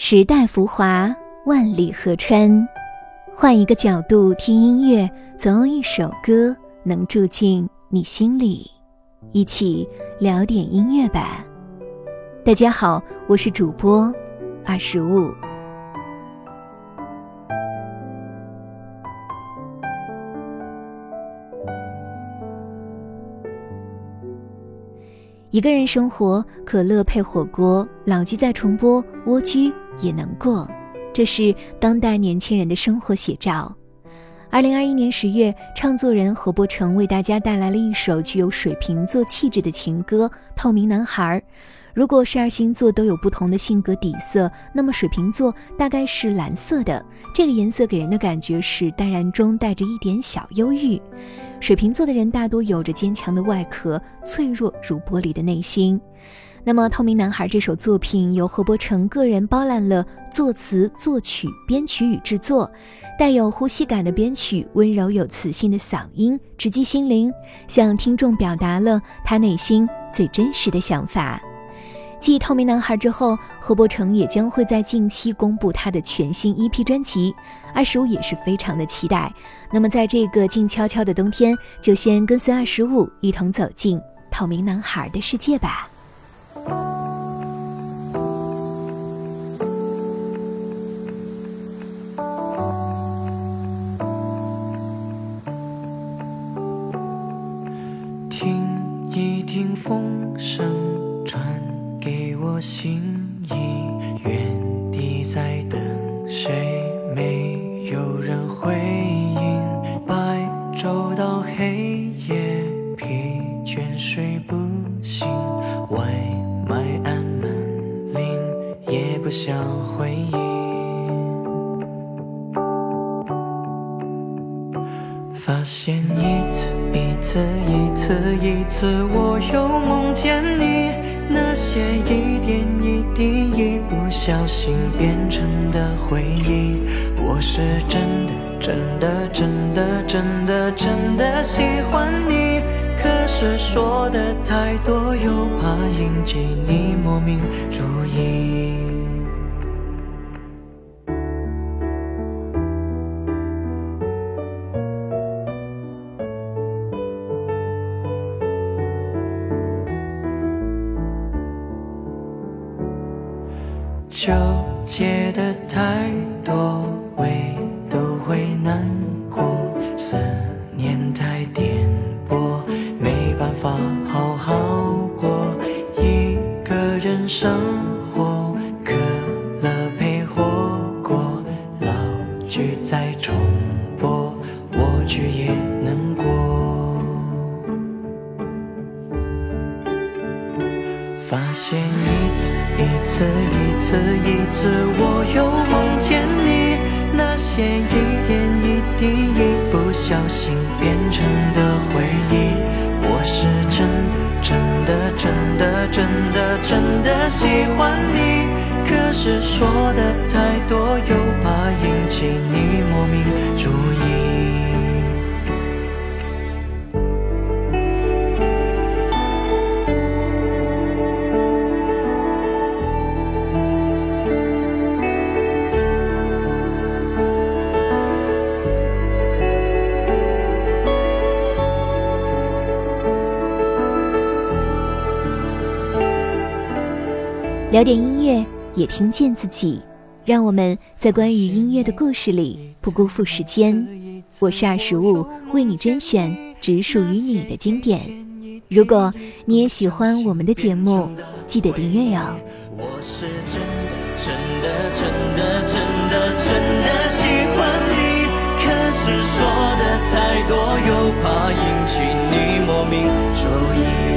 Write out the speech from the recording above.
时代浮华，万里河川。换一个角度听音乐，总有一首歌能住进你心里。一起聊点音乐吧。大家好，我是主播二十五。一个人生活，可乐配火锅，老剧在重播，蜗居也能过。这是当代年轻人的生活写照。二零二一年十月，唱作人何伯成为大家带来了一首具有水瓶座气质的情歌《透明男孩》。如果十二星座都有不同的性格底色，那么水瓶座大概是蓝色的。这个颜色给人的感觉是淡然中带着一点小忧郁。水瓶座的人大多有着坚强的外壳，脆弱如玻璃的内心。那么，《透明男孩》这首作品由何伯成个人包揽了作词、作曲、编曲与制作，带有呼吸感的编曲，温柔有磁性的嗓音，直击心灵，向听众表达了他内心最真实的想法。继《透明男孩》之后，何伯成也将会在近期公布他的全新 EP 专辑，二十五也是非常的期待。那么，在这个静悄悄的冬天，就先跟随二十五一同走进《透明男孩》的世界吧。听风声传给我。心意，原地在等谁？没有人回应。白昼到黑夜，疲倦睡不醒。外卖按门铃，也不想回应。发现一次一次一次一次，我又梦见你。那些一点一滴，一不小心变成的回忆，我是真的真的真的真的真的喜欢你，可是说的太多，又怕引起你莫名注意。纠结的太多，胃都会难过。思念太颠簸，没办法好好过。一个人生活，发现一次一次一。次一次，我又梦见你，那些一点一滴，一不小心变成的回忆。我是真的真的真的真的真的喜欢你，可是说的太多，又怕引起你莫名注意。聊点音乐，也听见自己。让我们在关于音乐的故事里不辜负时间。我是二十五，为你甄选只属于你的经典。如果你也喜欢我们的节目，记得订阅哟。我是真的真的真的真的真的喜欢你，可是说的太多，又怕引起你莫名注意。